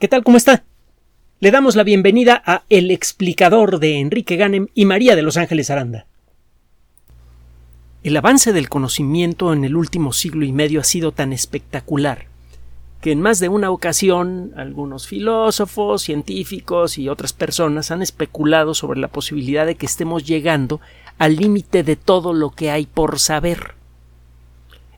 ¿Qué tal? ¿Cómo está? Le damos la bienvenida a El explicador de Enrique Ganem y María de Los Ángeles Aranda. El avance del conocimiento en el último siglo y medio ha sido tan espectacular que en más de una ocasión algunos filósofos, científicos y otras personas han especulado sobre la posibilidad de que estemos llegando al límite de todo lo que hay por saber.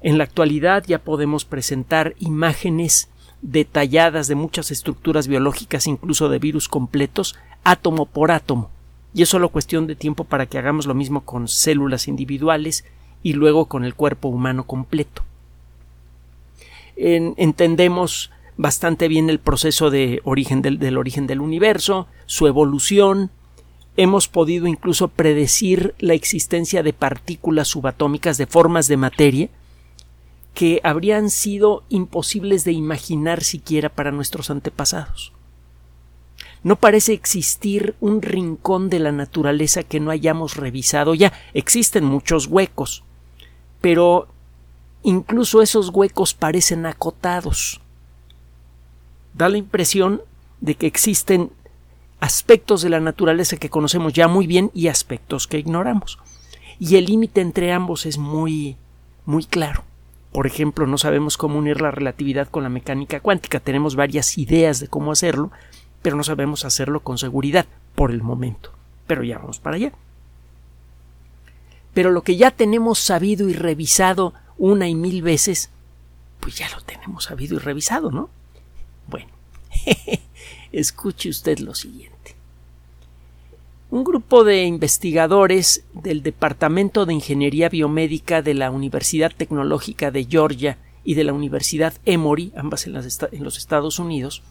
En la actualidad ya podemos presentar imágenes detalladas de muchas estructuras biológicas, incluso de virus completos, átomo por átomo. Y es solo cuestión de tiempo para que hagamos lo mismo con células individuales y luego con el cuerpo humano completo. entendemos bastante bien el proceso de origen del, del origen del universo, su evolución, hemos podido incluso predecir la existencia de partículas subatómicas de formas de materia que habrían sido imposibles de imaginar siquiera para nuestros antepasados. No parece existir un rincón de la naturaleza que no hayamos revisado ya. Existen muchos huecos, pero incluso esos huecos parecen acotados. Da la impresión de que existen aspectos de la naturaleza que conocemos ya muy bien y aspectos que ignoramos. Y el límite entre ambos es muy muy claro. Por ejemplo, no sabemos cómo unir la relatividad con la mecánica cuántica. Tenemos varias ideas de cómo hacerlo, pero no sabemos hacerlo con seguridad por el momento. Pero ya vamos para allá. Pero lo que ya tenemos sabido y revisado una y mil veces, pues ya lo tenemos sabido y revisado, ¿no? Bueno, escuche usted lo siguiente un grupo de investigadores del Departamento de Ingeniería Biomédica de la Universidad Tecnológica de Georgia y de la Universidad Emory, ambas en, los Estados Unidos,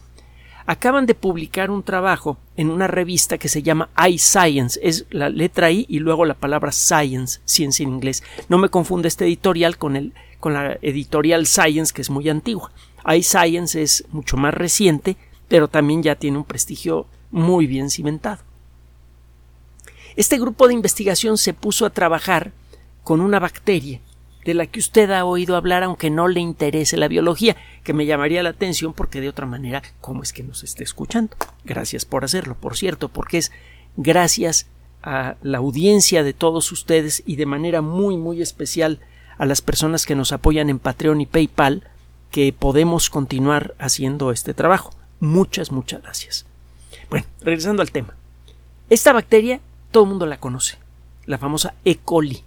acaban de publicar un trabajo en una revista que se llama iScience, es la letra I y luego la palabra Science, ciencia en inglés. No me confunde este editorial con, el, con la editorial Science, que es muy antigua. iScience es mucho más reciente, pero también ya tiene un prestigio muy bien cimentado. Este grupo de investigación se puso a trabajar con una bacteria de la que usted ha oído hablar aunque no le interese la biología, que me llamaría la atención porque de otra manera, ¿cómo es que nos esté escuchando? Gracias por hacerlo, por cierto, porque es gracias a la audiencia de todos ustedes y de manera muy muy especial a las personas que nos apoyan en Patreon y PayPal que podemos continuar haciendo este trabajo. Muchas, muchas gracias. Bueno, regresando al tema. Esta bacteria todo el mundo la conoce, la famosa E. coli.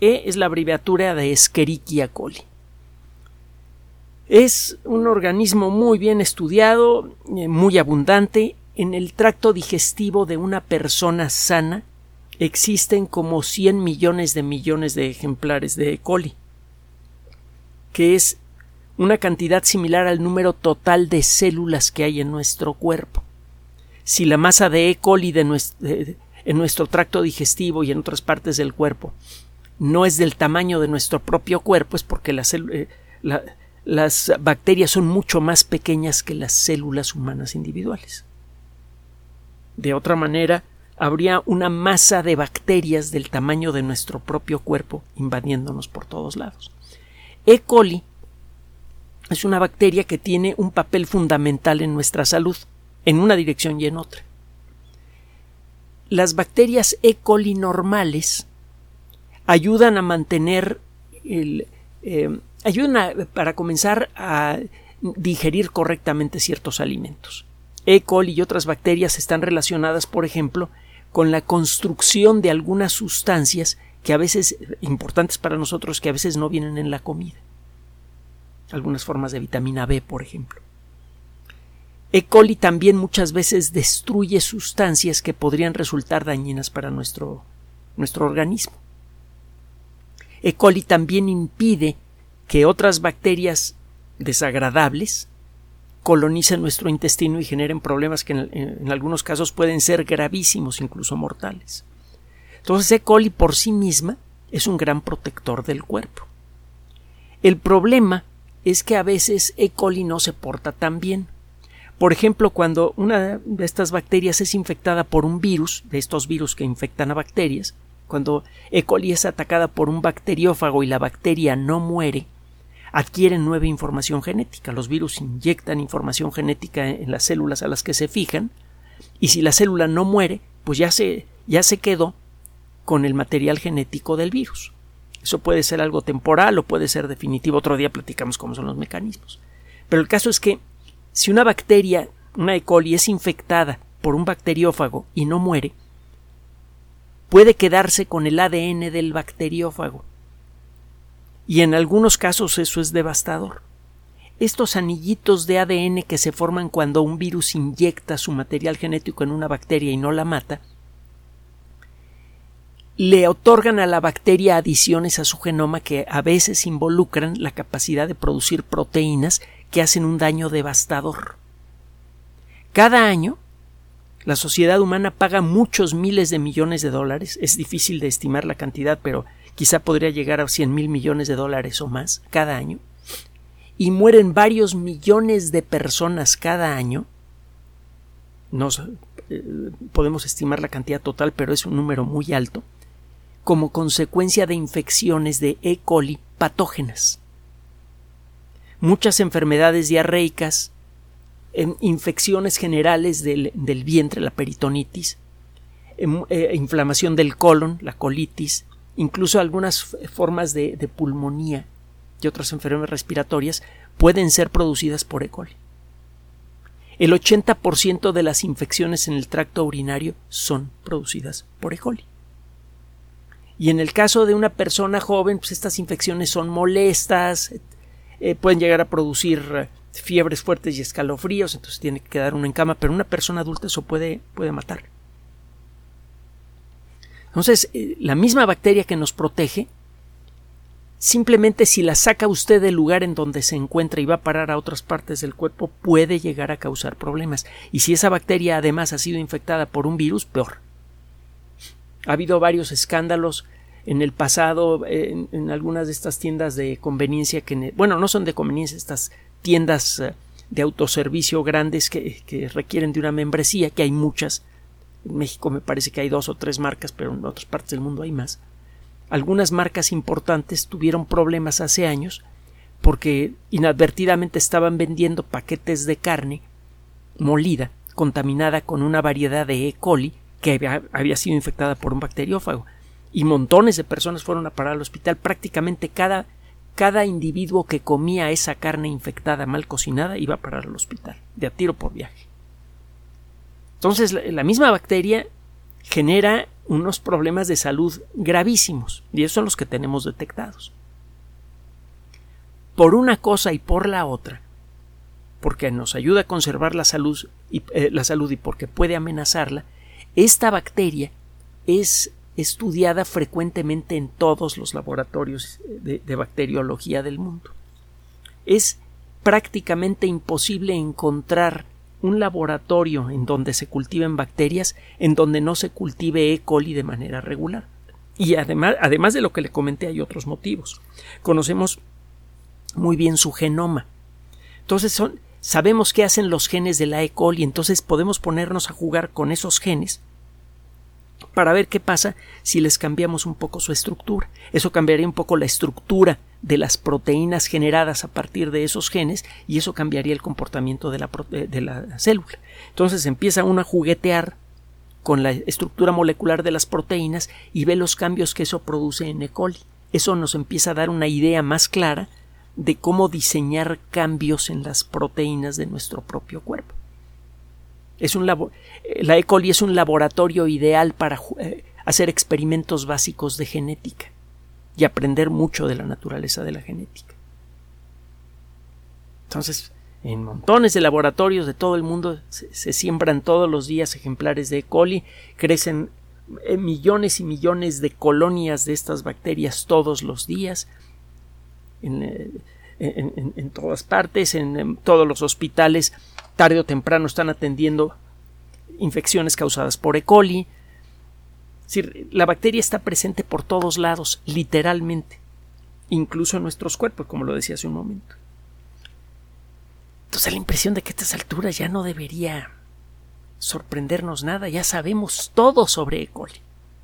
E es la abreviatura de Escherichia coli. Es un organismo muy bien estudiado, eh, muy abundante. En el tracto digestivo de una persona sana existen como 100 millones de millones de ejemplares de E. coli, que es una cantidad similar al número total de células que hay en nuestro cuerpo si la masa de E. coli en nuestro tracto digestivo y en otras partes del cuerpo no es del tamaño de nuestro propio cuerpo, es porque eh, las bacterias son mucho más pequeñas que las células humanas individuales. De otra manera, habría una masa de bacterias del tamaño de nuestro propio cuerpo invadiéndonos por todos lados. E. coli es una bacteria que tiene un papel fundamental en nuestra salud en una dirección y en otra. Las bacterias E. coli normales ayudan a mantener el, eh, ayudan para comenzar a digerir correctamente ciertos alimentos. E. coli y otras bacterias están relacionadas, por ejemplo, con la construcción de algunas sustancias que a veces importantes para nosotros que a veces no vienen en la comida. Algunas formas de vitamina B, por ejemplo. E. coli también muchas veces destruye sustancias que podrían resultar dañinas para nuestro, nuestro organismo. E. coli también impide que otras bacterias desagradables colonicen nuestro intestino y generen problemas que en, en, algunos casos pueden ser gravísimos, incluso mortales. Entonces, E. coli por sí misma es un gran protector del cuerpo. El problema es que a veces E. coli no se porta tan bien. Por ejemplo, cuando una de estas bacterias es infectada por un virus, de estos virus que infectan a bacterias, cuando E. coli es atacada por un bacteriófago y la bacteria no muere, adquieren nueva información genética. Los virus inyectan información genética en las células a las que se fijan y si la célula no muere, pues ya se, ya se quedó con el material genético del virus. Eso puede ser algo temporal o puede ser definitivo. Otro día platicamos cómo son los mecanismos. Pero el caso es que si una bacteria, una E. coli, es infectada por un bacteriófago y no muere, puede quedarse con el ADN del bacteriófago. Y en algunos casos eso es devastador. Estos anillitos de ADN que se forman cuando un virus inyecta su material genético en una bacteria y no la mata, le otorgan a la bacteria adiciones a su genoma que a veces involucran la capacidad de producir proteínas que hacen un daño devastador. Cada año, la sociedad humana paga muchos miles de millones de dólares, es difícil de estimar la cantidad, pero quizá podría llegar a cien mil millones de dólares o más cada año, y mueren varios millones de personas cada año. No eh, podemos estimar la cantidad total, pero es un número muy alto, como consecuencia de infecciones de E. coli patógenas. Muchas enfermedades diarreicas, infecciones generales del, vientre, la peritonitis, em, eh, inflamación del colon, la colitis, incluso algunas formas de, pulmonía y otras enfermedades respiratorias pueden ser producidas por E. coli. El 80% de las infecciones en el tracto urinario son producidas por E. coli. Y en el caso de una persona joven, pues estas infecciones son molestas, eh, pueden llegar a producir fiebres fuertes y escalofríos, entonces tiene que quedar uno en cama, pero una persona adulta eso puede, puede matar. Entonces, eh, la misma bacteria que nos protege, simplemente si la saca usted del lugar en donde se encuentra y va a parar a otras partes del cuerpo, puede llegar a causar problemas. Y si esa bacteria además ha sido infectada por un virus, peor. Ha habido varios escándalos en el pasado en, algunas de estas tiendas de conveniencia que, bueno, no son de conveniencia, estas tiendas eh, de autoservicio grandes que, requieren de una membresía, que hay muchas. En México me parece que hay dos o tres marcas, pero en otras partes del mundo hay más. Algunas marcas importantes tuvieron problemas hace años porque inadvertidamente estaban vendiendo paquetes de carne molida, contaminada con una variedad de E. coli que había, había sido infectada por un bacteriófago. Y montones de personas fueron a parar al hospital. Prácticamente cada cada individuo que comía esa carne infectada mal cocinada iba a parar al hospital, de a tiro por viaje. Entonces, la, misma bacteria genera unos problemas de salud gravísimos, y esos son los que tenemos detectados. Por una cosa y por la otra, porque nos ayuda a conservar la salud eh, la salud y porque puede amenazarla, esta bacteria es estudiada frecuentemente en todos los laboratorios de, bacteriología del mundo. Es prácticamente imposible encontrar un laboratorio en donde se cultiven bacterias en donde no se cultive E. coli de manera regular. Y además, además de lo que le comenté, hay otros motivos. Conocemos muy bien su genoma. Entonces son, sabemos qué hacen los genes de la E. coli, entonces podemos ponernos a jugar con esos genes para ver qué pasa si les cambiamos un poco su estructura. Eso cambiaría un poco la estructura de las proteínas generadas a partir de esos genes y eso cambiaría el comportamiento de la, de la célula. Entonces empieza uno a juguetear con la estructura molecular de las proteínas y ve los cambios que eso produce en E. coli. Eso nos empieza a dar una idea más clara de cómo diseñar cambios en las proteínas de nuestro propio cuerpo. Es un eh, la E. coli es un laboratorio ideal para eh, hacer experimentos básicos de genética y aprender mucho de la naturaleza de la genética. Entonces, en montones de laboratorios de todo el mundo se, siembran todos los días ejemplares de E. coli, crecen eh, millones y millones de colonias de estas bacterias todos los días. En, todas partes, en, todos los hospitales tarde o temprano están atendiendo infecciones causadas por E. coli. la bacteria está presente por todos lados, literalmente, incluso en nuestros cuerpos, como lo decía hace un momento. Entonces la impresión de que a estas alturas ya no debería sorprendernos nada, ya sabemos todo sobre E. coli.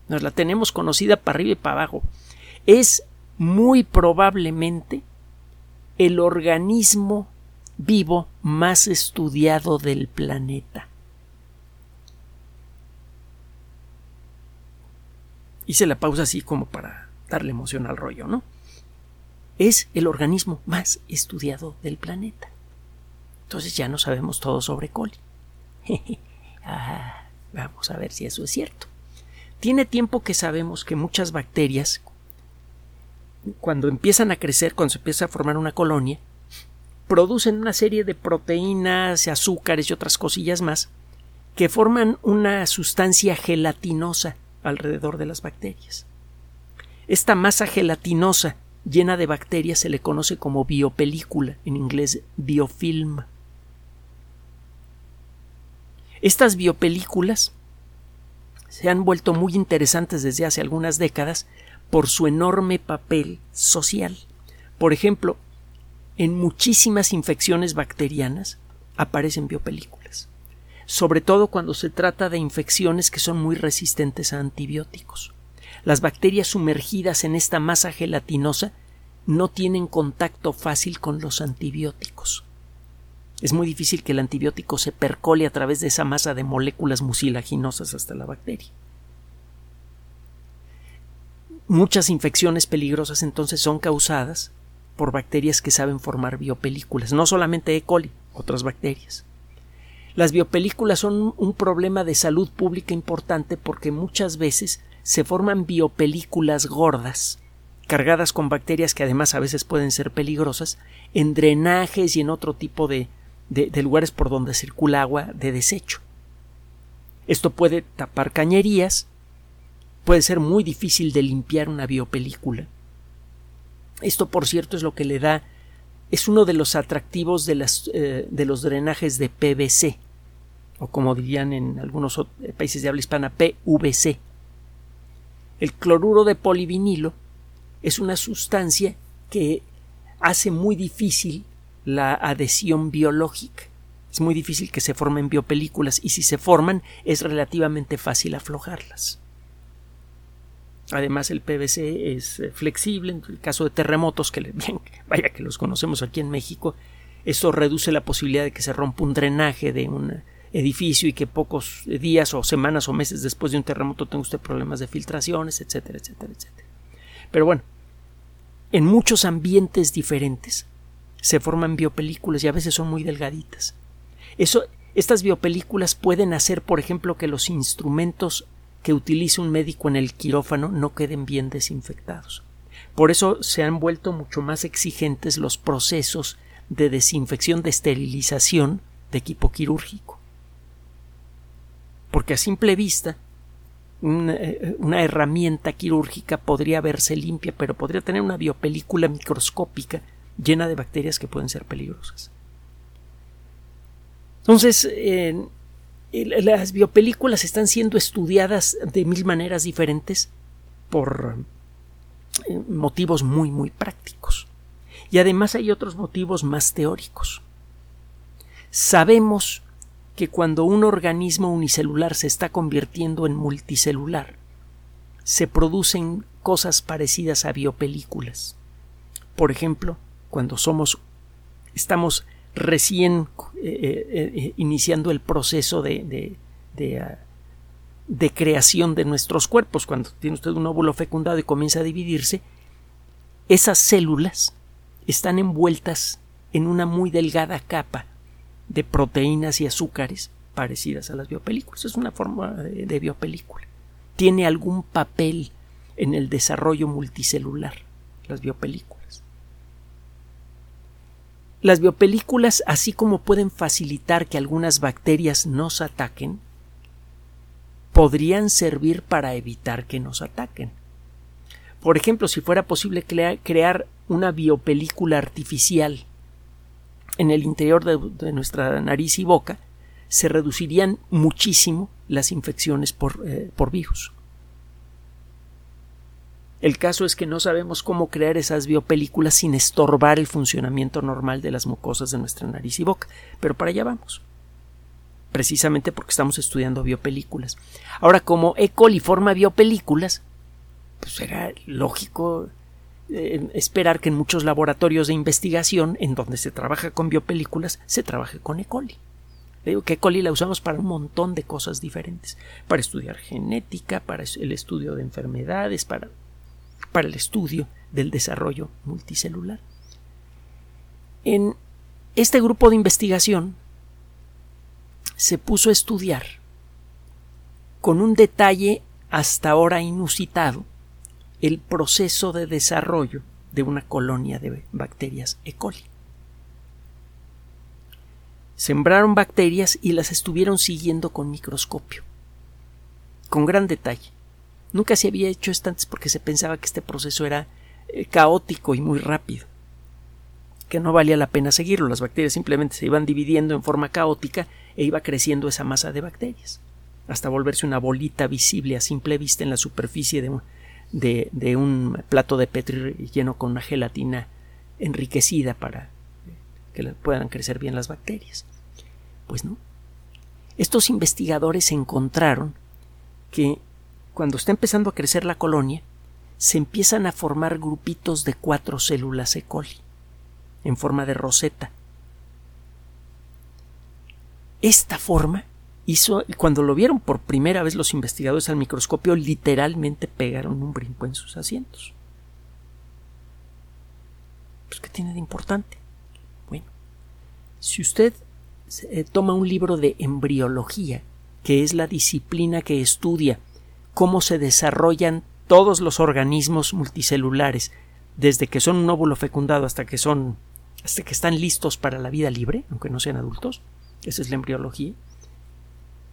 Nos la tenemos conocida para arriba y para abajo. Es muy probablemente el organismo vivo más estudiado del planeta. Hice la pausa así como para darle emoción al rollo, ¿no? Es el organismo más estudiado del planeta. Entonces ya no sabemos todo sobre coli. ah, vamos a ver si eso es cierto. Tiene tiempo que sabemos que muchas bacterias, cuando empiezan a crecer, cuando se empieza a formar una colonia, producen una serie de proteínas, azúcares y otras cosillas más que forman una sustancia gelatinosa alrededor de las bacterias. Esta masa gelatinosa llena de bacterias se le conoce como biopelícula, en inglés biofilm. Estas biopelículas se han vuelto muy interesantes desde hace algunas décadas por su enorme papel social. Por ejemplo, en muchísimas infecciones bacterianas aparecen biopelículas, sobre todo cuando se trata de infecciones que son muy resistentes a antibióticos. Las bacterias sumergidas en esta masa gelatinosa no tienen contacto fácil con los antibióticos. Es muy difícil que el antibiótico se percole a través de esa masa de moléculas mucilaginosas hasta la bacteria. Muchas infecciones peligrosas entonces son causadas por bacterias que saben formar biopelículas, no solamente E. coli, otras bacterias. Las biopelículas son un problema de salud pública importante porque muchas veces se forman biopelículas gordas, cargadas con bacterias que además a veces pueden ser peligrosas, en drenajes y en otro tipo de, de, lugares por donde circula agua de desecho. Esto puede tapar cañerías, puede ser muy difícil de limpiar una biopelícula. Esto, por cierto, es lo que le da, es uno de los atractivos de, las, eh, de los drenajes de PVC, o como dirían en algunos países de habla hispana, PVC. El cloruro de polivinilo es una sustancia que hace muy difícil la adhesión biológica. Es muy difícil que se formen biopelículas y si se forman es relativamente fácil aflojarlas. Además el PVC es eh, flexible en el caso de terremotos que bien, vaya que los conocemos aquí en México, eso reduce la posibilidad de que se rompa un drenaje de un edificio y que pocos días o semanas o meses después de un terremoto tenga usted problemas de filtraciones, etcétera, etcétera, etcétera. Pero bueno, en muchos ambientes diferentes se forman biopelículas y a veces son muy delgaditas. Eso, estas biopelículas pueden hacer, por ejemplo, que los instrumentos que utilice un médico en el quirófano no queden bien desinfectados. Por eso se han vuelto mucho más exigentes los procesos de desinfección, de esterilización de equipo quirúrgico. Porque a simple vista, una, eh, una, herramienta quirúrgica podría verse limpia, pero podría tener una biopelícula microscópica llena de bacterias que pueden ser peligrosas. Entonces, las biopelículas están siendo estudiadas de mil maneras diferentes por eh, motivos muy, muy prácticos. Y además hay otros motivos más teóricos. Sabemos que cuando un organismo unicelular se está convirtiendo en multicelular, se producen cosas parecidas a biopelículas. Por ejemplo, cuando somos estamos recién eh, eh, eh, iniciando el proceso de, de, ah, de, creación de nuestros cuerpos, cuando tiene usted un óvulo fecundado y comienza a dividirse, esas células están envueltas en una muy delgada capa de proteínas y azúcares parecidas a las biopelículas. Es una forma de biopelícula. Tiene algún papel en el desarrollo multicelular, las biopelículas. Las biopelículas, así como pueden facilitar que algunas bacterias nos ataquen, podrían servir para evitar que nos ataquen. Por ejemplo, si fuera posible crear una biopelícula artificial en el interior de, nuestra nariz y boca, se reducirían muchísimo las infecciones por, eh, por virus. El caso es que no sabemos cómo crear esas biopelículas sin estorbar el funcionamiento normal de las mucosas de nuestra nariz y boca, pero para allá vamos. Precisamente porque estamos estudiando biopelículas. Ahora, como E. coli forma biopelículas, pues era lógico eh, esperar que en muchos laboratorios de investigación en donde se trabaja con biopelículas se trabaje con E. coli. Le digo que E. coli la usamos para un montón de cosas diferentes, para estudiar genética, para el estudio de enfermedades, para, para el estudio del desarrollo multicelular. En este grupo de investigación se puso a estudiar con un detalle hasta ahora inusitado el proceso de desarrollo de una colonia de bacterias E. coli. Sembraron bacterias y las estuvieron siguiendo con microscopio, con gran detalle. Nunca se había hecho esto antes porque se pensaba que este proceso era eh, caótico y muy rápido, que no valía la pena seguirlo. Las bacterias simplemente se iban dividiendo en forma caótica e iba creciendo esa masa de bacterias hasta volverse una bolita visible a simple vista en la superficie de un, de, un plato de Petri lleno con una gelatina enriquecida para que puedan crecer bien las bacterias. Pues no. Estos investigadores encontraron que cuando está empezando a crecer la colonia, se empiezan a formar grupitos de cuatro células E. coli en forma de roseta. Esta forma hizo, cuando lo vieron por primera vez los investigadores al microscopio, literalmente pegaron un brinco en sus asientos. Pues, ¿qué tiene de importante? Bueno, si usted eh, toma un libro de embriología, que es la disciplina que estudia cómo se desarrollan todos los organismos multicelulares, desde que son un óvulo fecundado hasta que son hasta que están listos para la vida libre, aunque no sean adultos, esa es la embriología,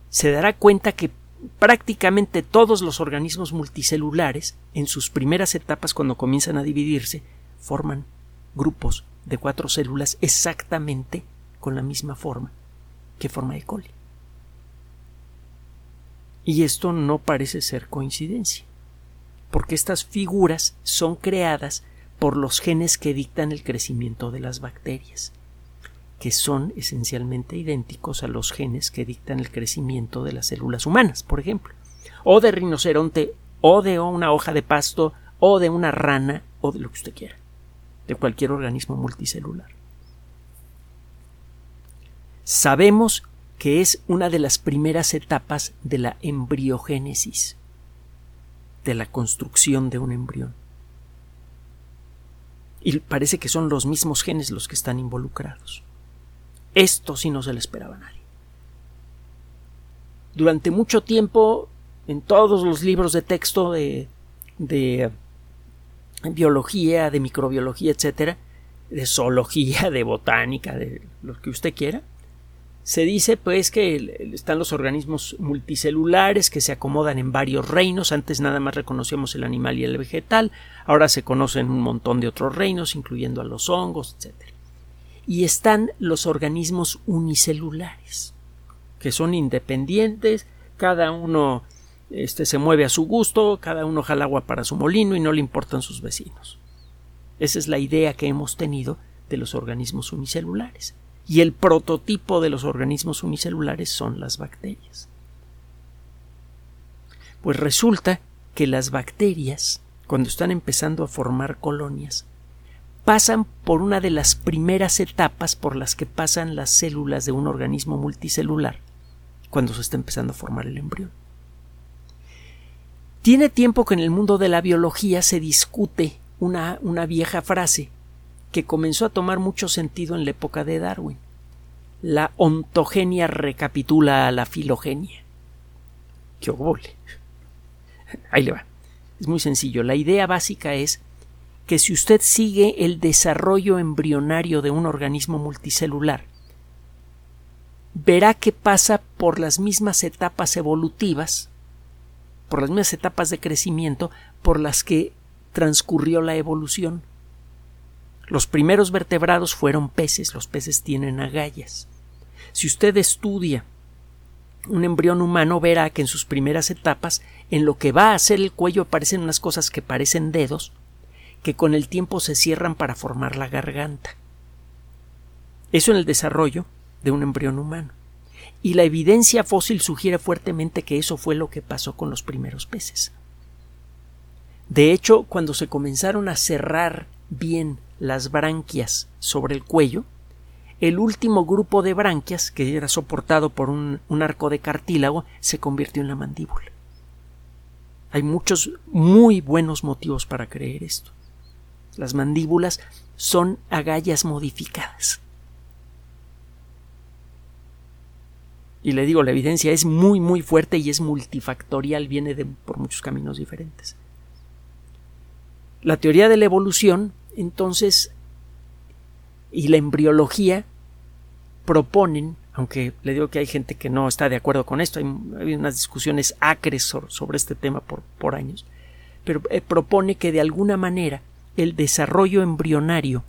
se dará cuenta que prácticamente todos los organismos multicelulares, en sus primeras etapas cuando comienzan a dividirse, forman grupos de cuatro células exactamente con la misma forma que forma E. coli. Y esto no parece ser coincidencia, porque estas figuras son creadas por los genes que dictan el crecimiento de las bacterias que son esencialmente idénticos a los genes que dictan el crecimiento de las células humanas, por ejemplo, o de rinoceronte, o de una hoja de pasto, o de una rana, o de lo que usted quiera, de cualquier organismo multicelular. Sabemos que es una de las primeras etapas de la embriogénesis, de la construcción de un embrión. Y parece que son los mismos genes los que están involucrados. Esto sí no se le esperaba a nadie. Durante mucho tiempo, en todos los libros de texto de, de biología, de microbiología, etcétera, de zoología, de botánica, de lo que usted quiera, se dice pues que están los organismos multicelulares que se acomodan en varios reinos. Antes nada más reconocíamos el animal y el vegetal, ahora se conocen un montón de otros reinos, incluyendo a los hongos, etcétera y están los organismos unicelulares, que son independientes, cada uno este, se mueve a su gusto, cada uno jala agua para su molino y no le importan sus vecinos. Esa es la idea que hemos tenido de los organismos unicelulares. Y el prototipo de los organismos unicelulares son las bacterias. Pues resulta que las bacterias, cuando están empezando a formar colonias, pasan por una de las primeras etapas por las que pasan las células de un organismo multicelular cuando se está empezando a formar el embrión. Tiene tiempo que en el mundo de la biología se discute una, una vieja frase que comenzó a tomar mucho sentido en la época de Darwin. La ontogenia recapitula a la filogenia. ¡Qué obole! Ahí le va. Es muy sencillo. La idea básica es que si usted sigue el desarrollo embrionario de un organismo multicelular, verá que pasa por las mismas etapas evolutivas, por las mismas etapas de crecimiento por las que transcurrió la evolución. Los primeros vertebrados fueron peces, los peces tienen agallas. Si usted estudia un embrión humano, verá que en sus primeras etapas, en lo que va a ser el cuello aparecen unas cosas que parecen dedos, que con el tiempo se cierran para formar la garganta. Eso en el desarrollo de un embrión humano. Y la evidencia fósil sugiere fuertemente que eso fue lo que pasó con los primeros peces. De hecho, cuando se comenzaron a cerrar bien las branquias sobre el cuello, el último grupo de branquias, que era soportado por un, arco de cartílago, se convirtió en la mandíbula. Hay muchos muy buenos motivos para creer esto. Las mandíbulas son agallas modificadas. Y le digo, la evidencia es muy, muy fuerte y es multifactorial, viene de, por muchos caminos diferentes. La teoría de la evolución, entonces, y la embriología proponen, aunque le digo que hay gente que no está de acuerdo con esto, hay, unas discusiones acres sobre, este tema por, por años, pero eh, propone que de alguna manera el desarrollo embrionario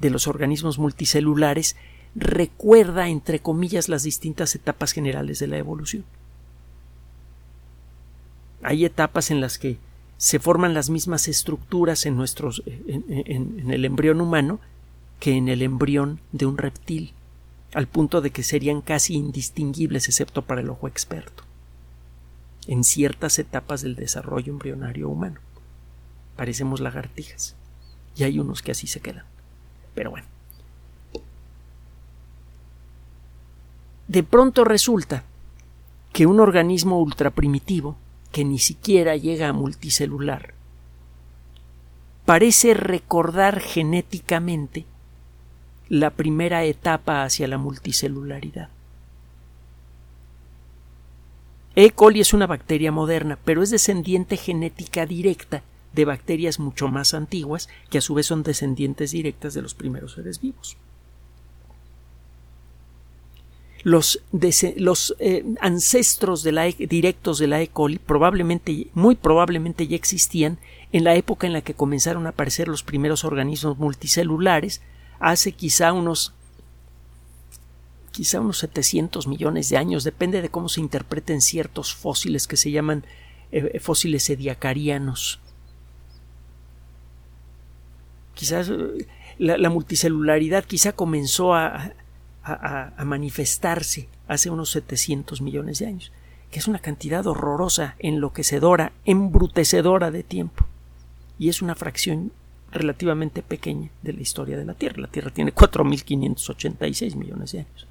de los organismos multicelulares recuerda, entre comillas, las distintas etapas generales de la evolución. Hay etapas en las que se forman las mismas estructuras en, nuestros, en, el embrión humano que en el embrión de un reptil, al punto de que serían casi indistinguibles excepto para el ojo experto, en ciertas etapas del desarrollo embrionario humano. Parecemos lagartijas, y hay unos que así se quedan. Pero bueno. De pronto resulta que un organismo ultraprimitivo, que ni siquiera llega a multicelular, parece recordar genéticamente la primera etapa hacia la multicelularidad. E. coli es una bacteria moderna, pero es descendiente genética directa de bacterias mucho más antiguas, que a su vez son descendientes directas de los primeros seres vivos. Los, eh, ancestros la, e, directos de la E. coli probablemente, muy probablemente ya existían en la época en la que comenzaron a aparecer los primeros organismos multicelulares, hace quizá unos quizá unos 700 millones de años, depende de cómo se interpreten ciertos fósiles que se llaman eh, fósiles ediacarianos. Quizás eh, la, multicelularidad quizá comenzó a, a, manifestarse hace unos 700 millones de años, que es una cantidad horrorosa, enloquecedora, embrutecedora de tiempo. Y es una fracción relativamente pequeña de la historia de la Tierra. La Tierra tiene 4.586 millones de años.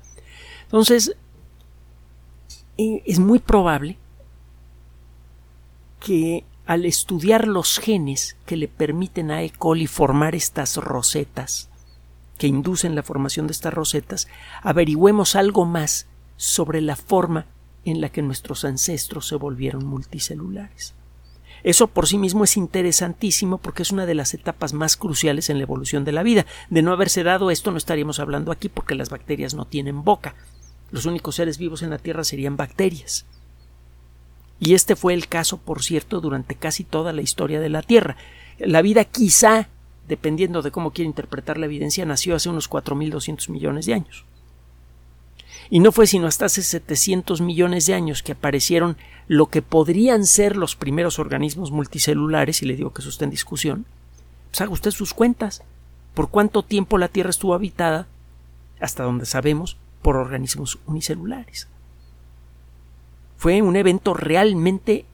Entonces, eh, es muy probable que al estudiar los genes que le permiten a E. coli formar estas rosetas, que inducen la formación de estas rosetas, averigüemos algo más sobre la forma en la que nuestros ancestros se volvieron multicelulares. Eso por sí mismo es interesantísimo porque es una de las etapas más cruciales en la evolución de la vida. De no haberse dado esto no estaríamos hablando aquí porque las bacterias no tienen boca. Los únicos seres vivos en la Tierra serían bacterias. Y este fue el caso, por cierto, durante casi toda la historia de la Tierra. La vida quizá, dependiendo de cómo quiera interpretar la evidencia, nació hace unos 4.200 millones de años. Y no fue sino hasta hace 700 millones de años que aparecieron lo que podrían ser los primeros organismos multicelulares, y le digo que eso está en discusión. Pues haga usted sus cuentas. ¿Por cuánto tiempo la Tierra estuvo habitada? Hasta donde sabemos, por organismos unicelulares. Fue un evento realmente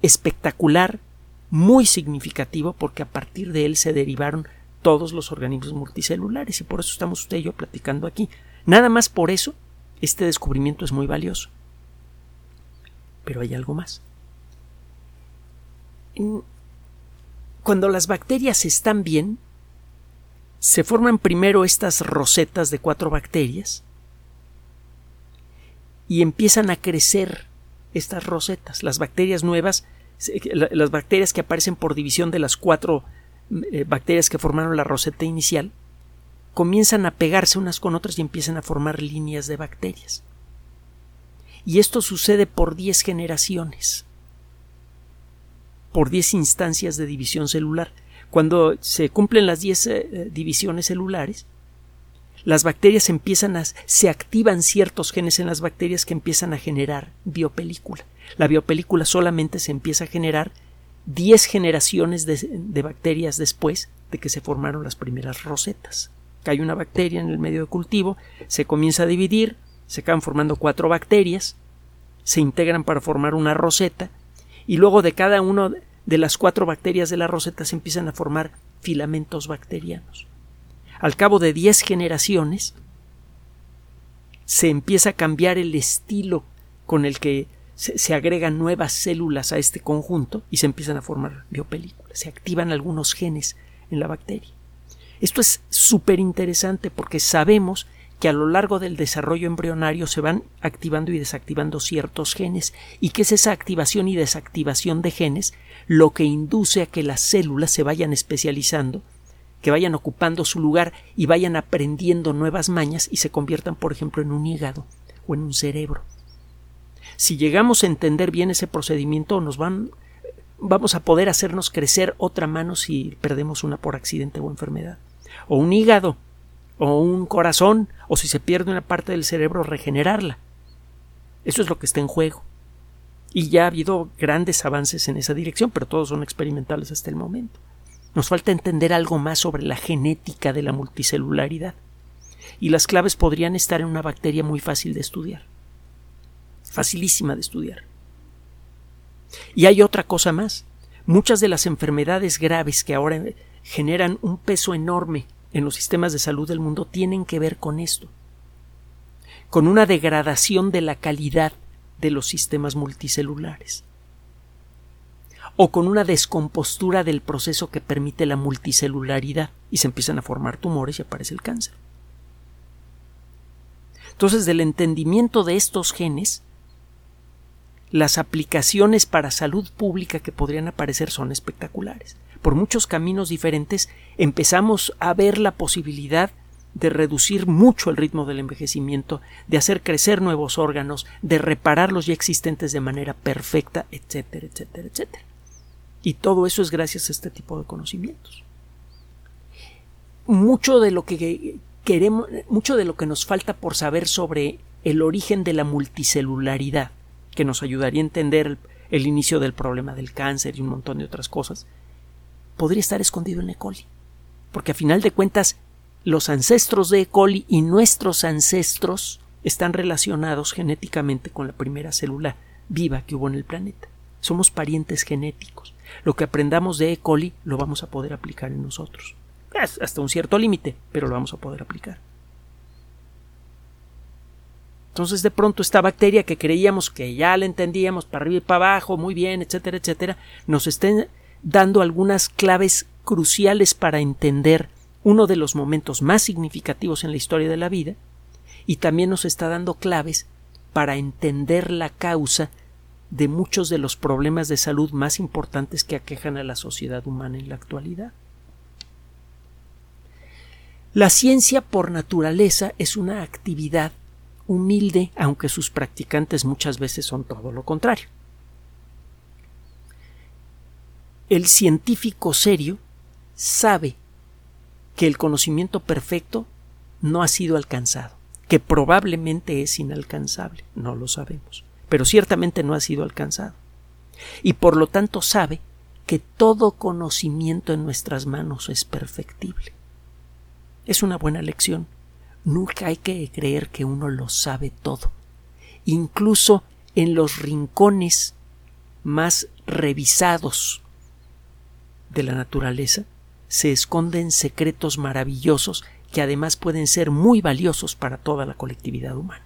espectacular, muy significativo, porque a partir de él se derivaron todos los organismos multicelulares, y por eso estamos usted y yo platicando aquí. Nada más por eso, este descubrimiento es muy valioso. Pero hay algo más. Cuando las bacterias están bien, se forman primero estas rosetas de cuatro bacterias y empiezan a crecer estas rosetas. Las bacterias nuevas, las bacterias que aparecen por división de las cuatro eh, bacterias que formaron la roseta inicial, comienzan a pegarse unas con otras y empiezan a formar líneas de bacterias. Y esto sucede por 10 generaciones, por 10 instancias de división celular. Cuando se cumplen las 10 eh, divisiones celulares, las bacterias empiezan a se activan ciertos genes en las bacterias que empiezan a generar biopelícula. La biopelícula solamente se empieza a generar 10 generaciones de bacterias después de que se formaron las primeras rosetas hay una bacteria en el medio de cultivo, se comienza a dividir, se acaban formando cuatro bacterias, se integran para formar una roseta, y luego de cada uno de las cuatro bacterias de la roseta se empiezan a formar filamentos bacterianos. Al cabo de diez generaciones se empieza a cambiar el estilo con el que se, agregan nuevas células a este conjunto y se empiezan a formar biopelículas. Se activan algunos genes en la bacteria. Esto es súper interesante porque sabemos que a lo largo del desarrollo embrionario se van activando y desactivando ciertos genes y que es esa activación y desactivación de genes lo que induce a que las células se vayan especializando, que vayan ocupando su lugar y vayan aprendiendo nuevas mañas y se conviertan, por ejemplo, en un hígado o en un cerebro. Si llegamos a entender bien ese procedimiento, nos van vamos a poder hacernos crecer otra mano si perdemos una por accidente o enfermedad, o un hígado, o un corazón, o si se pierde una parte del cerebro, regenerarla. Eso es lo que está en juego. Y ya ha habido grandes avances en esa dirección, pero todos son experimentales hasta el momento. Nos falta entender algo más sobre la genética de la multicelularidad. Y las claves podrían estar en una bacteria muy fácil de estudiar. Facilísima de estudiar. Y hay otra cosa más. Muchas de las enfermedades graves que ahora generan un peso enorme en los sistemas de salud del mundo tienen que ver con esto, con una degradación de la calidad de los sistemas multicelulares o con una descompostura del proceso que permite la multicelularidad y se empiezan a formar tumores y aparece el cáncer. Entonces, del entendimiento de estos genes, las aplicaciones para salud pública que podrían aparecer son espectaculares. Por muchos caminos diferentes empezamos a ver la posibilidad de reducir mucho el ritmo del envejecimiento, de hacer crecer nuevos órganos, de reparar los ya existentes de manera perfecta, etcétera, etcétera, etcétera. Y todo eso es gracias a este tipo de conocimientos. Mucho de lo que queremos, mucho de lo que nos falta por saber sobre el origen de la multicelularidad que nos ayudaría a entender el, inicio del problema del cáncer y un montón de otras cosas, podría estar escondido en E. coli. Porque a final de cuentas, los ancestros de E. coli y nuestros ancestros están relacionados genéticamente con la primera célula viva que hubo en el planeta. Somos parientes genéticos. Lo que aprendamos de E. coli lo vamos a poder aplicar en nosotros. Hasta un cierto límite, pero lo vamos a poder aplicar. Entonces de pronto esta bacteria que creíamos que ya la entendíamos para arriba y para abajo, muy bien, etcétera, etcétera, nos estén dando algunas claves cruciales para entender uno de los momentos más significativos en la historia de la vida y también nos está dando claves para entender la causa de muchos de los problemas de salud más importantes que aquejan a la sociedad humana en la actualidad. La ciencia por naturaleza es una actividad humilde, aunque sus practicantes muchas veces son todo lo contrario. El científico serio sabe que el conocimiento perfecto no ha sido alcanzado, que probablemente es inalcanzable, no lo sabemos, pero ciertamente no ha sido alcanzado. Y por lo tanto sabe que todo conocimiento en nuestras manos es perfectible. Es una buena lección Nunca hay que creer que uno lo sabe todo. Incluso en los rincones más revisados de la naturaleza se esconden secretos maravillosos que además pueden ser muy valiosos para toda la colectividad humana.